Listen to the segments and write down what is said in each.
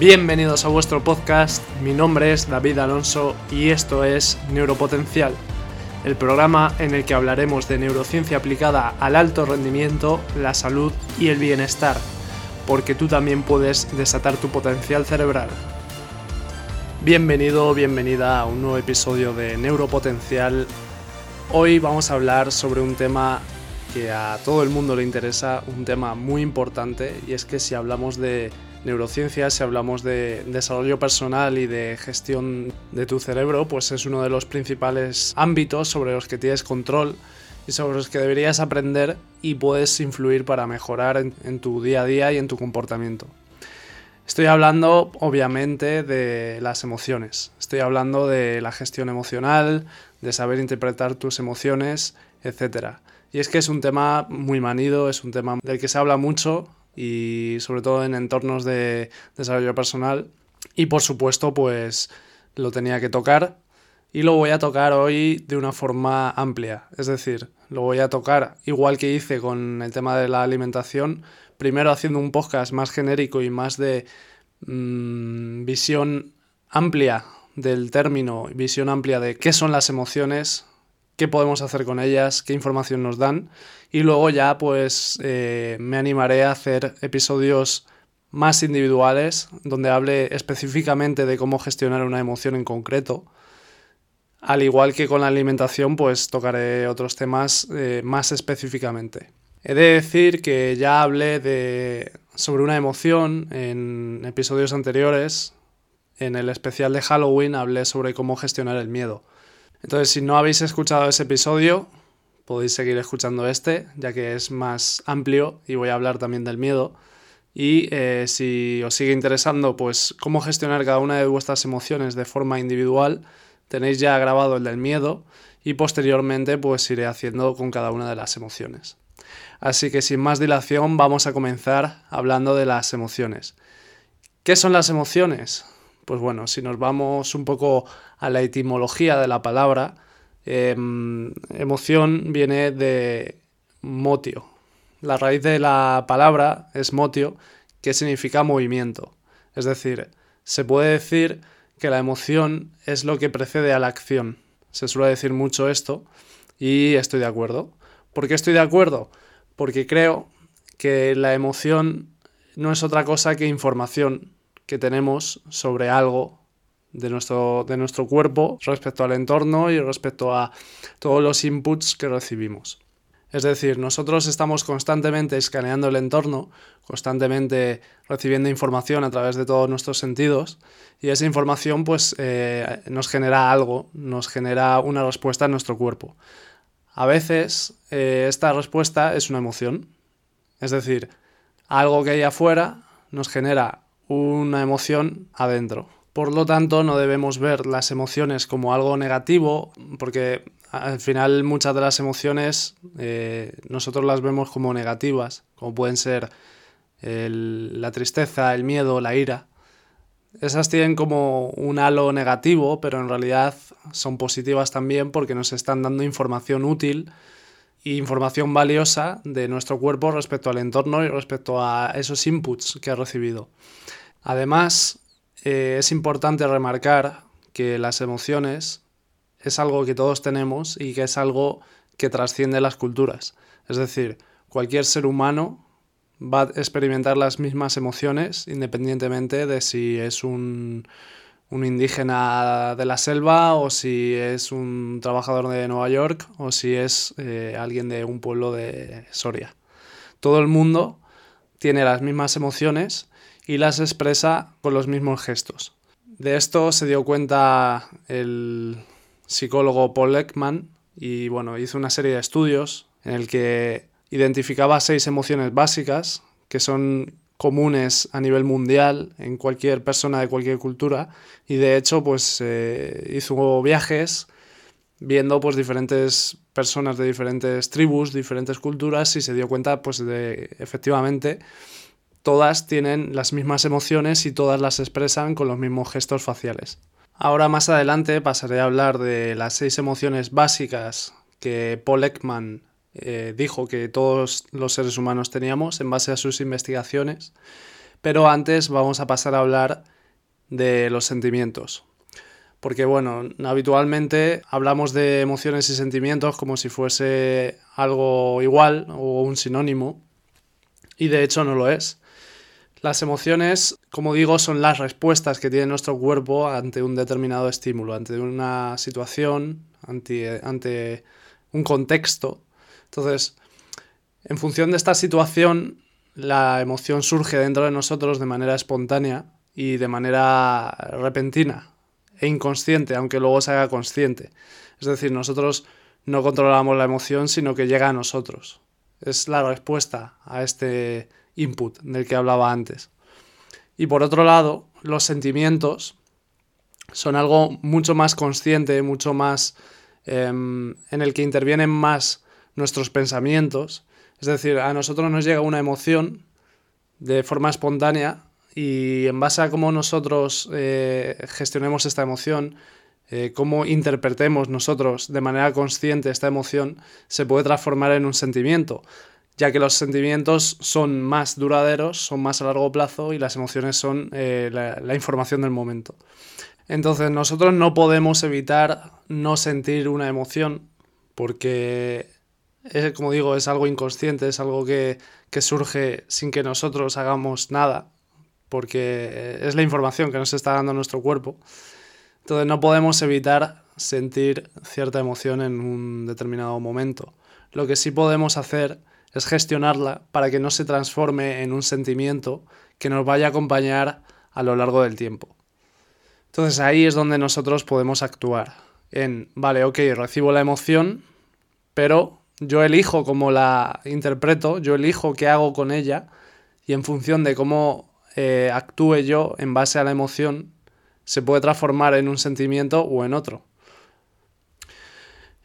Bienvenidos a vuestro podcast, mi nombre es David Alonso y esto es Neuropotencial, el programa en el que hablaremos de neurociencia aplicada al alto rendimiento, la salud y el bienestar, porque tú también puedes desatar tu potencial cerebral. Bienvenido, bienvenida a un nuevo episodio de Neuropotencial. Hoy vamos a hablar sobre un tema que a todo el mundo le interesa, un tema muy importante, y es que si hablamos de neurociencia, si hablamos de desarrollo personal y de gestión de tu cerebro, pues es uno de los principales ámbitos sobre los que tienes control y sobre los que deberías aprender y puedes influir para mejorar en, en tu día a día y en tu comportamiento. Estoy hablando, obviamente, de las emociones. Estoy hablando de la gestión emocional, de saber interpretar tus emociones, etc. Y es que es un tema muy manido, es un tema del que se habla mucho y sobre todo en entornos de desarrollo personal. Y por supuesto, pues lo tenía que tocar y lo voy a tocar hoy de una forma amplia. Es decir, lo voy a tocar igual que hice con el tema de la alimentación, primero haciendo un podcast más genérico y más de mmm, visión amplia del término, visión amplia de qué son las emociones, qué podemos hacer con ellas, qué información nos dan. Y luego ya pues eh, me animaré a hacer episodios más individuales, donde hable específicamente de cómo gestionar una emoción en concreto. Al igual que con la alimentación, pues tocaré otros temas eh, más específicamente. He de decir que ya hablé de, sobre una emoción en episodios anteriores. En el especial de Halloween hablé sobre cómo gestionar el miedo. Entonces, si no habéis escuchado ese episodio, podéis seguir escuchando este, ya que es más amplio y voy a hablar también del miedo. Y eh, si os sigue interesando, pues cómo gestionar cada una de vuestras emociones de forma individual, tenéis ya grabado el del miedo y posteriormente pues iré haciendo con cada una de las emociones. Así que sin más dilación vamos a comenzar hablando de las emociones. ¿Qué son las emociones? Pues bueno, si nos vamos un poco a la etimología de la palabra, em, emoción viene de motio. La raíz de la palabra es motio, que significa movimiento. Es decir, se puede decir que la emoción es lo que precede a la acción. Se suele decir mucho esto y estoy de acuerdo. ¿Por qué estoy de acuerdo? porque creo que la emoción no es otra cosa que información que tenemos sobre algo de nuestro, de nuestro cuerpo respecto al entorno y respecto a todos los inputs que recibimos. Es decir, nosotros estamos constantemente escaneando el entorno, constantemente recibiendo información a través de todos nuestros sentidos y esa información pues eh, nos genera algo, nos genera una respuesta en nuestro cuerpo. A veces eh, esta respuesta es una emoción. Es decir, algo que hay afuera nos genera una emoción adentro. Por lo tanto, no debemos ver las emociones como algo negativo, porque al final muchas de las emociones eh, nosotros las vemos como negativas, como pueden ser la tristeza, el miedo, la ira. Esas tienen como un halo negativo, pero en realidad son positivas también porque nos están dando información útil e información valiosa de nuestro cuerpo respecto al entorno y respecto a esos inputs que ha recibido. Además, eh, es importante remarcar que las emociones es algo que todos tenemos y que es algo que trasciende las culturas. Es decir, cualquier ser humano va a experimentar las mismas emociones independientemente de si es un, indígena de la selva o si es un trabajador de Nueva York o si es eh, alguien de un pueblo de Soria. Todo el mundo tiene las mismas emociones y las expresa con los mismos gestos. De esto se dio cuenta el psicólogo Paul Ekman y bueno, hizo una serie de estudios en el que identificaba seis emociones básicas que son comunes a nivel mundial en cualquier persona de cualquier cultura y de hecho pues eh, hizo viajes viendo pues diferentes personas de diferentes tribus, diferentes culturas y se dio cuenta pues de efectivamente todas tienen las mismas emociones y todas las expresan con los mismos gestos faciales. Ahora más adelante pasaré a hablar de las seis emociones básicas que Paul Ekman eh, dijo que todos los seres humanos teníamos en base a sus investigaciones. Pero antes vamos a pasar a hablar de los sentimientos. Porque bueno, habitualmente hablamos de emociones y sentimientos como si fuese algo igual o un sinónimo. Y de hecho no lo es. Las emociones, como digo, son las respuestas que tiene nuestro cuerpo ante un determinado estímulo, ante una situación, ante, ante un contexto. Entonces, en función de esta situación, la emoción surge dentro de nosotros de manera espontánea y de manera repentina e inconsciente, aunque luego se haga consciente. Es decir, nosotros no controlamos la emoción, sino que llega a nosotros. Es la respuesta a este input del que hablaba antes. Y por otro lado, los sentimientos son algo mucho más consciente, mucho más em, en el que intervienen más nuestros pensamientos. Es decir, a nosotros nos llega una emoción de forma espontánea y en base a cómo nosotros eh, gestionemos esta emoción, eh, cómo interpretemos nosotros de manera consciente esta emoción, se puede transformar en un sentimiento ya que los sentimientos son más duraderos, son más a largo plazo y las emociones son eh, la, información del momento. Entonces nosotros no podemos evitar no sentir una emoción porque, como digo, es algo inconsciente, es algo que, que surge sin que nosotros hagamos nada, porque es la información que nos está dando nuestro cuerpo. Entonces no podemos evitar sentir cierta emoción en un determinado momento. Lo que sí podemos hacer es gestionarla para que no se transforme en un sentimiento que nos vaya a acompañar a lo largo del tiempo. Entonces ahí es donde nosotros podemos actuar. En, vale, ok, recibo la emoción, pero yo elijo cómo la interpreto, yo elijo qué hago con ella y en función de cómo eh, actúe yo en base a la emoción, se puede transformar en un sentimiento o en otro.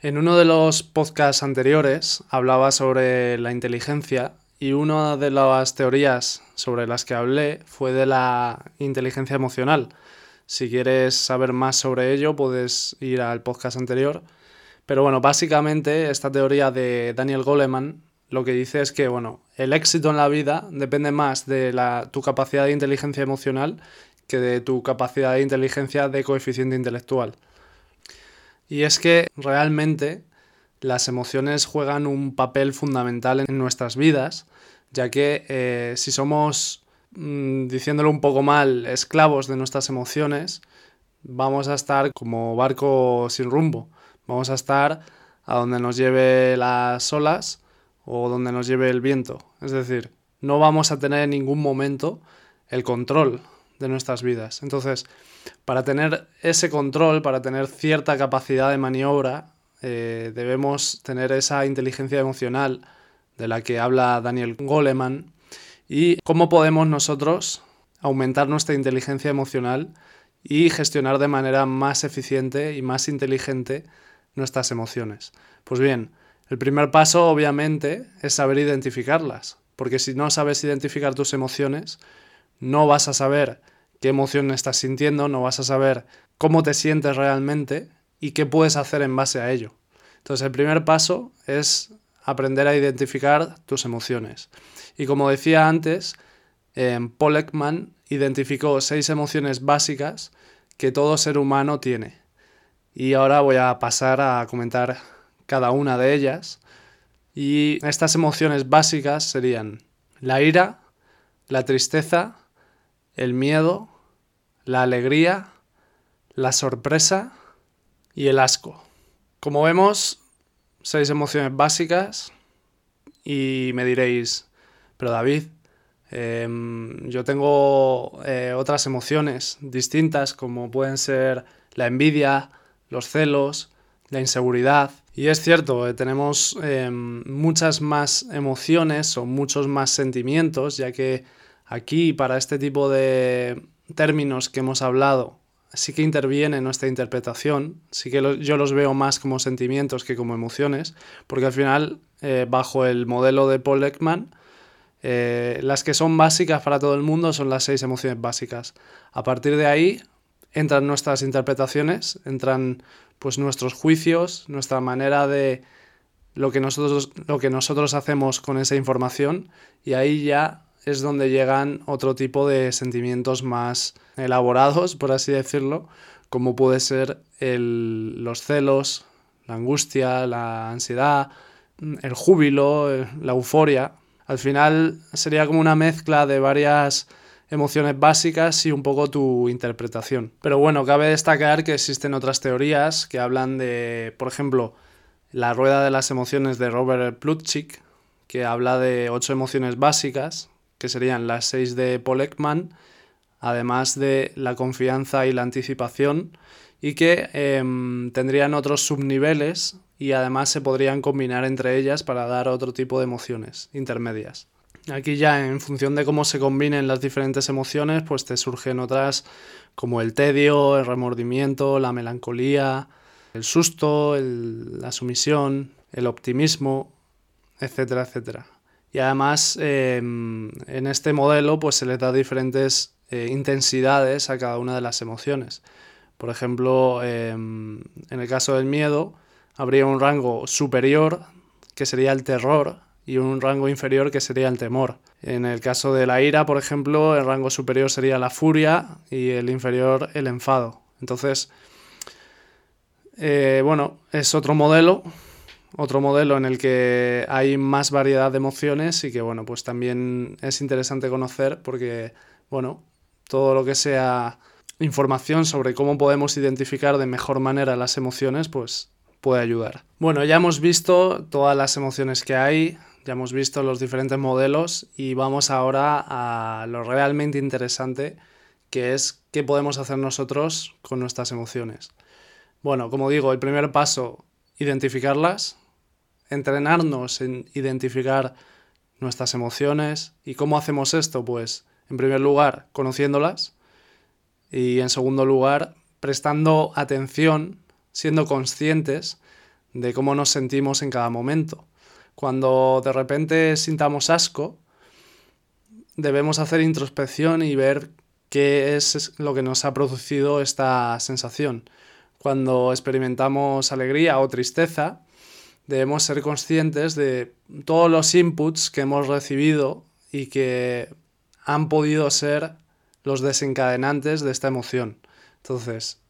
En uno de los podcasts anteriores hablaba sobre la inteligencia y una de las teorías sobre las que hablé fue de la inteligencia emocional. Si quieres saber más sobre ello, puedes ir al podcast anterior. Pero bueno, básicamente esta teoría de Daniel Goleman lo que dice es que bueno, el éxito en la vida depende más de la, tu capacidad de inteligencia emocional que de tu capacidad de inteligencia de coeficiente intelectual. Y es que realmente las emociones juegan un papel fundamental en nuestras vidas, ya que eh, si somos, mm, diciéndolo un poco mal, esclavos de nuestras emociones, vamos a estar como barco sin rumbo. Vamos a estar a donde nos lleve las olas o donde nos lleve el viento. Es decir, no vamos a tener en ningún momento el control de nuestras vidas. Entonces, para tener ese control, para tener cierta capacidad de maniobra, eh, debemos tener esa inteligencia emocional de la que habla Daniel Goleman y cómo podemos nosotros aumentar nuestra inteligencia emocional y gestionar de manera más eficiente y más inteligente nuestras emociones. Pues bien, el primer paso obviamente es saber identificarlas, porque si no sabes identificar tus emociones, no vas a saber qué emoción estás sintiendo, no vas a saber cómo te sientes realmente y qué puedes hacer en base a ello. Entonces el primer paso es aprender a identificar tus emociones. Y como decía antes, eh, Paul Ekman identificó seis emociones básicas que todo ser humano tiene. Y ahora voy a pasar a comentar cada una de ellas. Y estas emociones básicas serían la ira, la tristeza, el miedo, la alegría, la sorpresa y el asco. Como vemos, seis emociones básicas y me diréis, pero David, em, yo tengo eh, otras emociones distintas como pueden ser la envidia, los celos, la inseguridad. Y es cierto, eh, tenemos em, muchas más emociones o muchos más sentimientos, ya que Aquí, para este tipo de términos que hemos hablado, sí que interviene nuestra interpretación, sí que yo los veo más como sentimientos que como emociones, porque al final, eh, bajo el modelo de Paul Ekman, eh, las que son básicas para todo el mundo son las seis emociones básicas. A partir de ahí entran nuestras interpretaciones, entran pues nuestros juicios, nuestra manera de lo que nosotros, lo que nosotros hacemos con esa información y ahí ya es donde llegan otro tipo de sentimientos más elaborados, por así decirlo, como puede ser los celos, la angustia, la ansiedad, el júbilo, la euforia. Al final sería como una mezcla de varias emociones básicas y un poco tu interpretación. Pero bueno, cabe destacar que existen otras teorías que hablan de, por ejemplo, la rueda de las emociones de Robert Plutchik, que habla de ocho emociones básicas, que serían las seis de Paul además de la confianza y la anticipación, y que em, tendrían otros subniveles y además se podrían combinar entre ellas para dar otro tipo de emociones intermedias. Aquí ya en función de cómo se combinen las diferentes emociones, pues te surgen otras como el tedio, el remordimiento, la melancolía, el susto, la sumisión, el optimismo, etcétera, etcétera. Y además em, en este modelo pues se le da diferentes eh, intensidades a cada una de las emociones. Por ejemplo, em, en el caso del miedo habría un rango superior que sería el terror y un rango inferior que sería el temor. En el caso de la ira, por ejemplo, el rango superior sería la furia y el inferior el enfado. Entonces, eh, bueno, es otro modelo, otro modelo en el que hay más variedad de emociones y que, bueno, pues también es interesante conocer porque, bueno, todo lo que sea información sobre cómo podemos identificar de mejor manera las emociones, pues puede ayudar. Bueno, ya hemos visto todas las emociones que hay, ya hemos visto los diferentes modelos y vamos ahora a lo realmente interesante, que es qué podemos hacer nosotros con nuestras emociones. Bueno, como digo, el primer paso, identificarlas, entrenarnos en identificar nuestras emociones. ¿Y cómo hacemos esto? Pues, en primer lugar, conociéndolas y, en segundo lugar, prestando atención, siendo conscientes de cómo nos sentimos en cada momento. Cuando de repente sintamos asco, debemos hacer introspección y ver qué es lo que nos ha producido esta sensación. Cuando experimentamos alegría o tristeza, debemos ser conscientes de todos los inputs que hemos recibido y que han podido ser los desencadenantes de esta emoción. Entonces,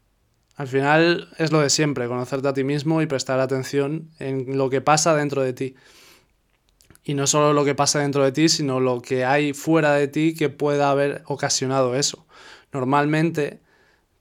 al final es lo de siempre, conocerte a ti mismo y prestar atención en lo que pasa dentro de ti. Y no solo lo que pasa dentro de ti, sino lo que hay fuera de ti que pueda haber ocasionado eso. Normalmente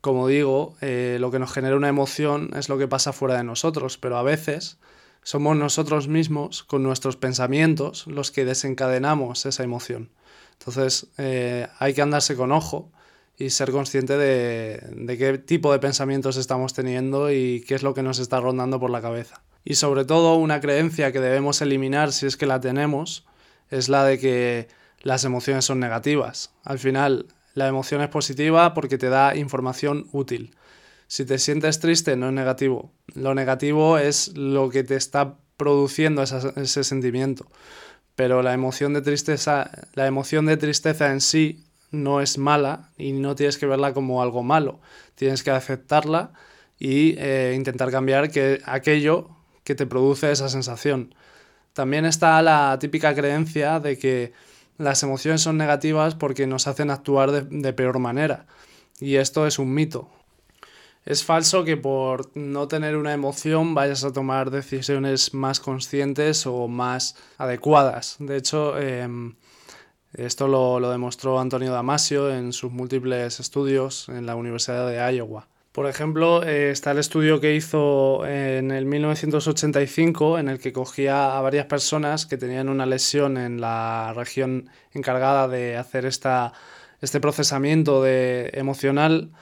como digo, eh, lo que nos genera una emoción es lo que pasa fuera de nosotros, pero a veces somos nosotros mismos, con nuestros pensamientos, los que desencadenamos esa emoción. Entonces eh, hay que andarse con ojo y ser consciente de, de, qué tipo de pensamientos estamos teniendo y qué es lo que nos está rondando por la cabeza. Y sobre todo una creencia que debemos eliminar si es que la tenemos es la de que las emociones son negativas. Al final la emoción es positiva porque te da información útil. Si te sientes triste, no es negativo. Lo negativo es lo que te está produciendo ese sentimiento. Pero la emoción de tristeza, la emoción de tristeza en sí no es mala y no tienes que verla como algo malo. Tienes que aceptarla y eh, intentar cambiar que, aquello que te produce esa sensación. También está la típica creencia de que las emociones son negativas porque nos hacen actuar de, peor manera. Y esto es un mito. Es falso que por no tener una emoción vayas a tomar decisiones más conscientes o más adecuadas. De hecho, em, esto lo, demostró Antonio Damasio en sus múltiples estudios en la Universidad de Iowa. Por ejemplo, eh, está el estudio que hizo en el 1985 en el que cogía a varias personas que tenían una lesión en la región encargada de hacer esta, este procesamiento de, emocional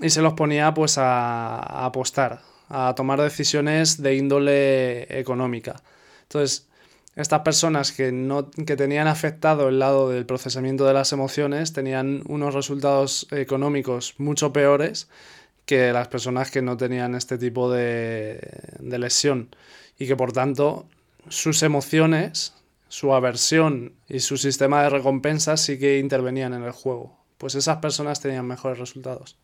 y se los ponía pues a, apostar, a tomar decisiones de índole económica. Entonces, estas personas que, no, que tenían afectado el lado del procesamiento de las emociones tenían unos resultados económicos mucho peores que las personas que no tenían este tipo de, lesión y que por tanto sus emociones, su aversión y su sistema de recompensas sí que intervenían en el juego. Pues esas personas tenían mejores resultados.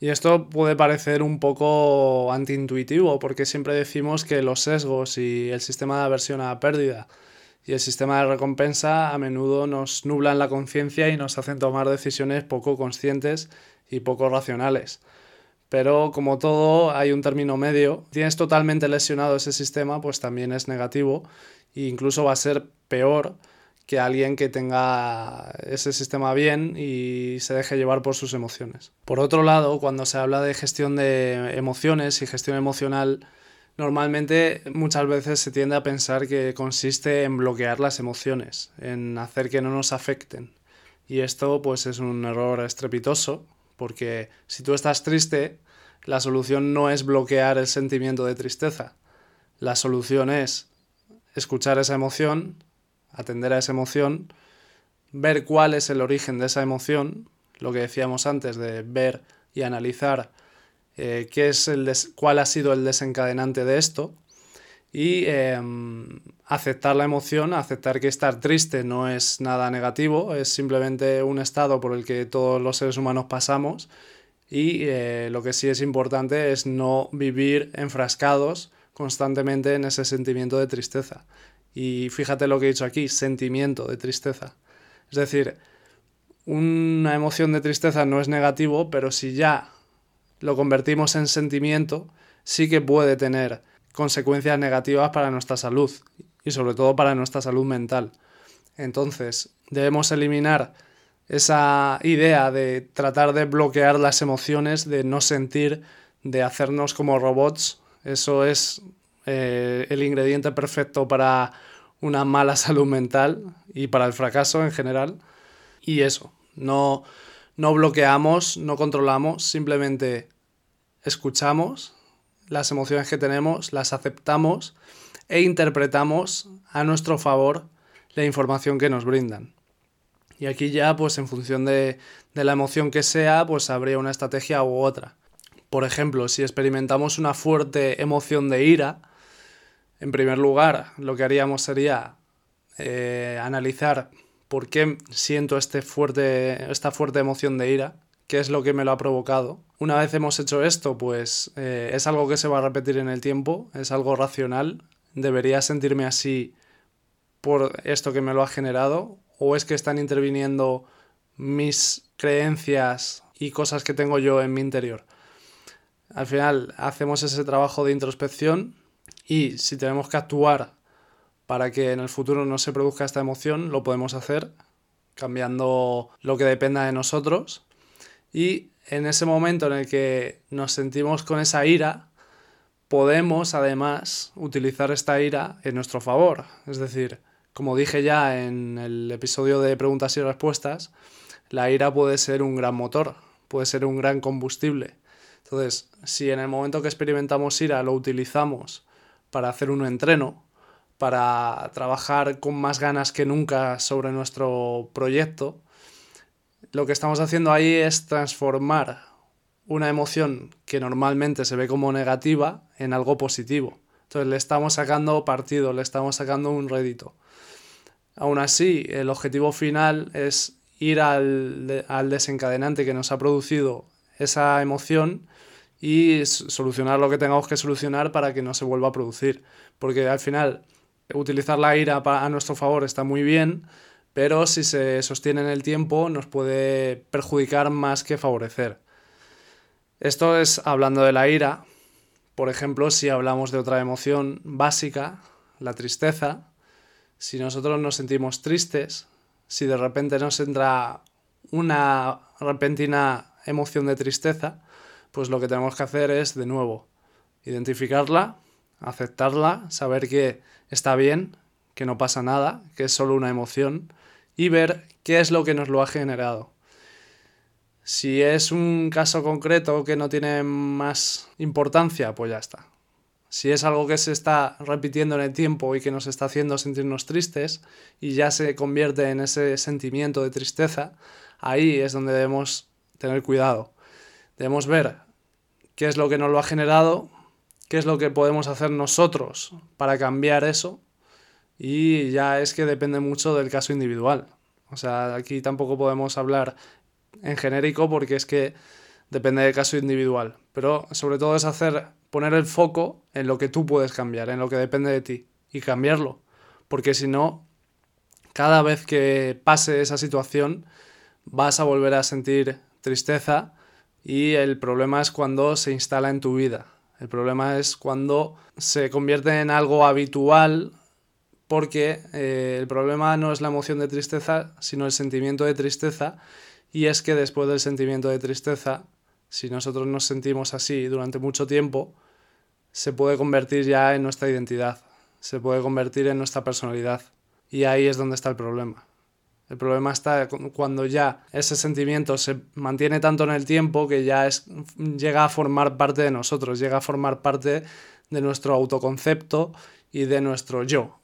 Y esto puede parecer un poco antiintuitivo porque siempre decimos que los sesgos y el sistema de aversión a la pérdida y el sistema de recompensa a menudo nos nubla en la conciencia y nos hacen tomar decisiones poco conscientes y poco racionales. Pero como todo, hay un término medio. Tienes totalmente lesionado ese sistema, pues también es negativo e incluso va a ser peor que alguien que tenga ese sistema bien y se deje llevar por sus emociones. Por otro lado, cuando se habla de gestión de emociones y gestión emocional, normalmente muchas veces se tiende a pensar que consiste en bloquear las emociones, en hacer que no nos afecten. Y esto pues es un error estrepitoso, porque si tú estás triste, la solución no es bloquear el sentimiento de tristeza. La solución es escuchar esa emoción, atender a esa emoción, ver cuál es el origen de esa emoción, lo que decíamos antes de ver y analizar eh, qué es el cuál ha sido el desencadenante de esto y em, aceptar la emoción, aceptar que estar triste no es nada negativo, es simplemente un estado por el que todos los seres humanos pasamos y eh, lo que sí es importante es no vivir enfrascados constantemente en ese sentimiento de tristeza. Y fíjate lo que he dicho aquí, sentimiento de tristeza. Es decir, una emoción de tristeza no es negativo, pero si ya lo convertimos en sentimiento, sí que puede tener consecuencias negativas para nuestra salud y sobre todo para nuestra salud mental. Entonces, debemos eliminar esa idea de tratar de bloquear las emociones, de no sentir, de hacernos como robots. Eso es eh, el ingrediente perfecto para una mala salud mental y para el fracaso en general. Y eso, no, no bloqueamos, no controlamos, simplemente escuchamos las emociones que tenemos, las aceptamos e interpretamos a nuestro favor la información que nos brindan. Y aquí ya, pues en función de, de la emoción que sea, pues habría una estrategia u otra. Por ejemplo, si experimentamos una fuerte emoción de ira, en primer lugar, lo que haríamos sería eh, analizar por qué siento este fuerte, esta fuerte emoción de ira, qué es lo que me lo ha provocado. Una vez hemos hecho esto, pues eh, es algo que se va a repetir en el tiempo, es algo racional, debería sentirme así por esto que me lo ha generado, o es que están interviniendo mis creencias y cosas que tengo yo en mi interior. Al final hacemos ese trabajo de introspección y si tenemos que actuar para que en el futuro no se produzca esta emoción, lo podemos hacer cambiando lo que dependa de nosotros. Y en ese momento en el que nos sentimos con esa ira, podemos además utilizar esta ira en nuestro favor. Es decir, como dije ya en el episodio de preguntas y respuestas, la ira puede ser un gran motor, puede ser un gran combustible. Entonces, si en el momento que experimentamos ira lo utilizamos para hacer un entreno, para trabajar con más ganas que nunca sobre nuestro proyecto, lo que estamos haciendo ahí es transformar una emoción que normalmente se ve como negativa en algo positivo. Entonces le estamos sacando partido, le estamos sacando un rédito. Aún así, el objetivo final es ir al, al desencadenante que nos ha producido esa emoción y solucionar lo que tengamos que solucionar para que no se vuelva a producir. Porque al final utilizar la ira a nuestro favor está muy bien, pero si se sostiene en el tiempo nos puede perjudicar más que favorecer. Esto es hablando de la ira. Por ejemplo, si hablamos de otra emoción básica, la tristeza, si nosotros nos sentimos tristes, si de repente nos entra una repentina emoción de tristeza, pues lo que tenemos que hacer es, de nuevo, identificarla, aceptarla, saber que está bien, que no pasa nada, que es solo una emoción, y ver qué es lo que nos lo ha generado. Si es un caso concreto que no tiene más importancia, pues ya está. Si es algo que se está repitiendo en el tiempo y que nos está haciendo sentirnos tristes y ya se convierte en ese sentimiento de tristeza, ahí es donde debemos tener cuidado. Debemos ver qué es lo que nos lo ha generado, qué es lo que podemos hacer nosotros para cambiar eso y ya es que depende mucho del caso individual. O sea, aquí tampoco podemos hablar en genérico porque es que depende del caso individual. Pero sobre todo es hacer, poner el foco en lo que tú puedes cambiar, en lo que depende de ti y cambiarlo. Porque si no, cada vez que pase esa situación vas a volver a sentir tristeza y el problema es cuando se instala en tu vida. El problema es cuando se convierte en algo habitual porque eh, el problema no es la emoción de tristeza, sino el sentimiento de tristeza y es que después del sentimiento de tristeza, si nosotros nos sentimos así durante mucho tiempo, se puede convertir ya en nuestra identidad, se puede convertir en nuestra personalidad. Y ahí es donde está el problema. El problema está cuando ya ese sentimiento se mantiene tanto en el tiempo que ya es, llega a formar parte de nosotros, llega a formar parte de nuestro autoconcepto y de nuestro yo.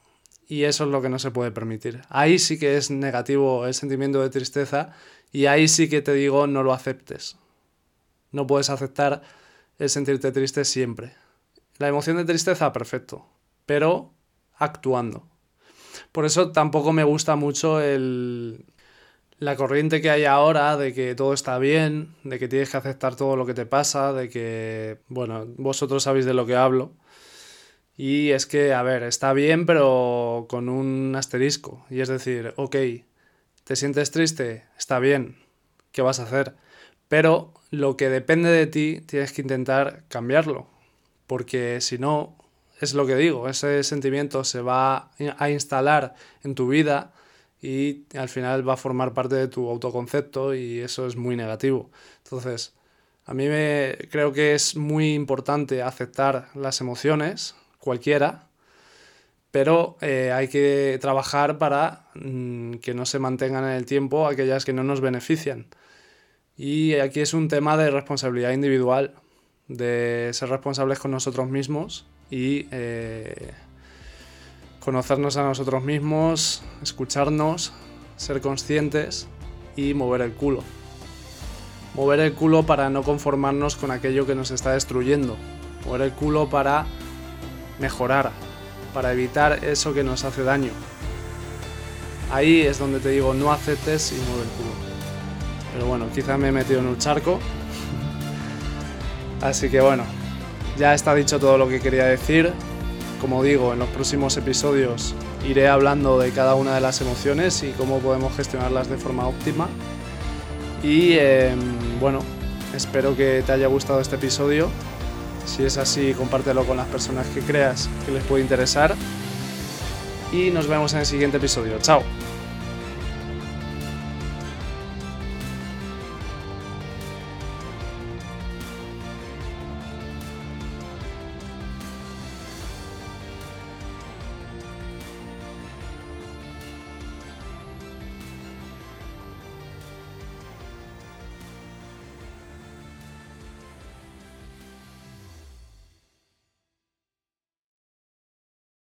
Y eso es lo que no se puede permitir. Ahí sí que es negativo el sentimiento de tristeza y ahí sí que te digo no lo aceptes. No puedes aceptar el sentirte triste siempre. La emoción de tristeza, perfecto, pero actuando. Por eso tampoco me gusta mucho el, la corriente que hay ahora de que todo está bien, de que tienes que aceptar todo lo que te pasa, de que, bueno, vosotros sabéis de lo que hablo. Y es que, a ver, está bien, pero con un asterisco. Y es decir, ok, te sientes triste, está bien, ¿qué vas a hacer? Pero lo que depende de ti, tienes que intentar cambiarlo. Porque si no, es lo que digo, ese sentimiento se va a instalar en tu vida y al final va a formar parte de tu autoconcepto y eso es muy negativo. Entonces, a mí me creo que es muy importante aceptar las emociones, cualquiera, pero eh, hay que trabajar para mm, que no se mantengan en el tiempo aquellas que no nos benefician. Y aquí es un tema de responsabilidad individual, de ser responsables con nosotros mismos y eh, conocernos a nosotros mismos, escucharnos, ser conscientes y mover el culo. Mover el culo para no conformarnos con aquello que nos está destruyendo. Mover el culo para mejorar, para evitar eso que nos hace daño. Ahí es donde te digo, no aceptes y mueve el culo. Pero bueno, quizá me he metido en un charco. Así que bueno, ya está dicho todo lo que quería decir. Como digo, en los próximos episodios iré hablando de cada una de las emociones y cómo podemos gestionarlas de forma óptima. Y em, bueno, espero que te haya gustado este episodio. Si es así, compártelo con las personas que creas que les puede interesar. Y nos vemos en el siguiente episodio. Chao.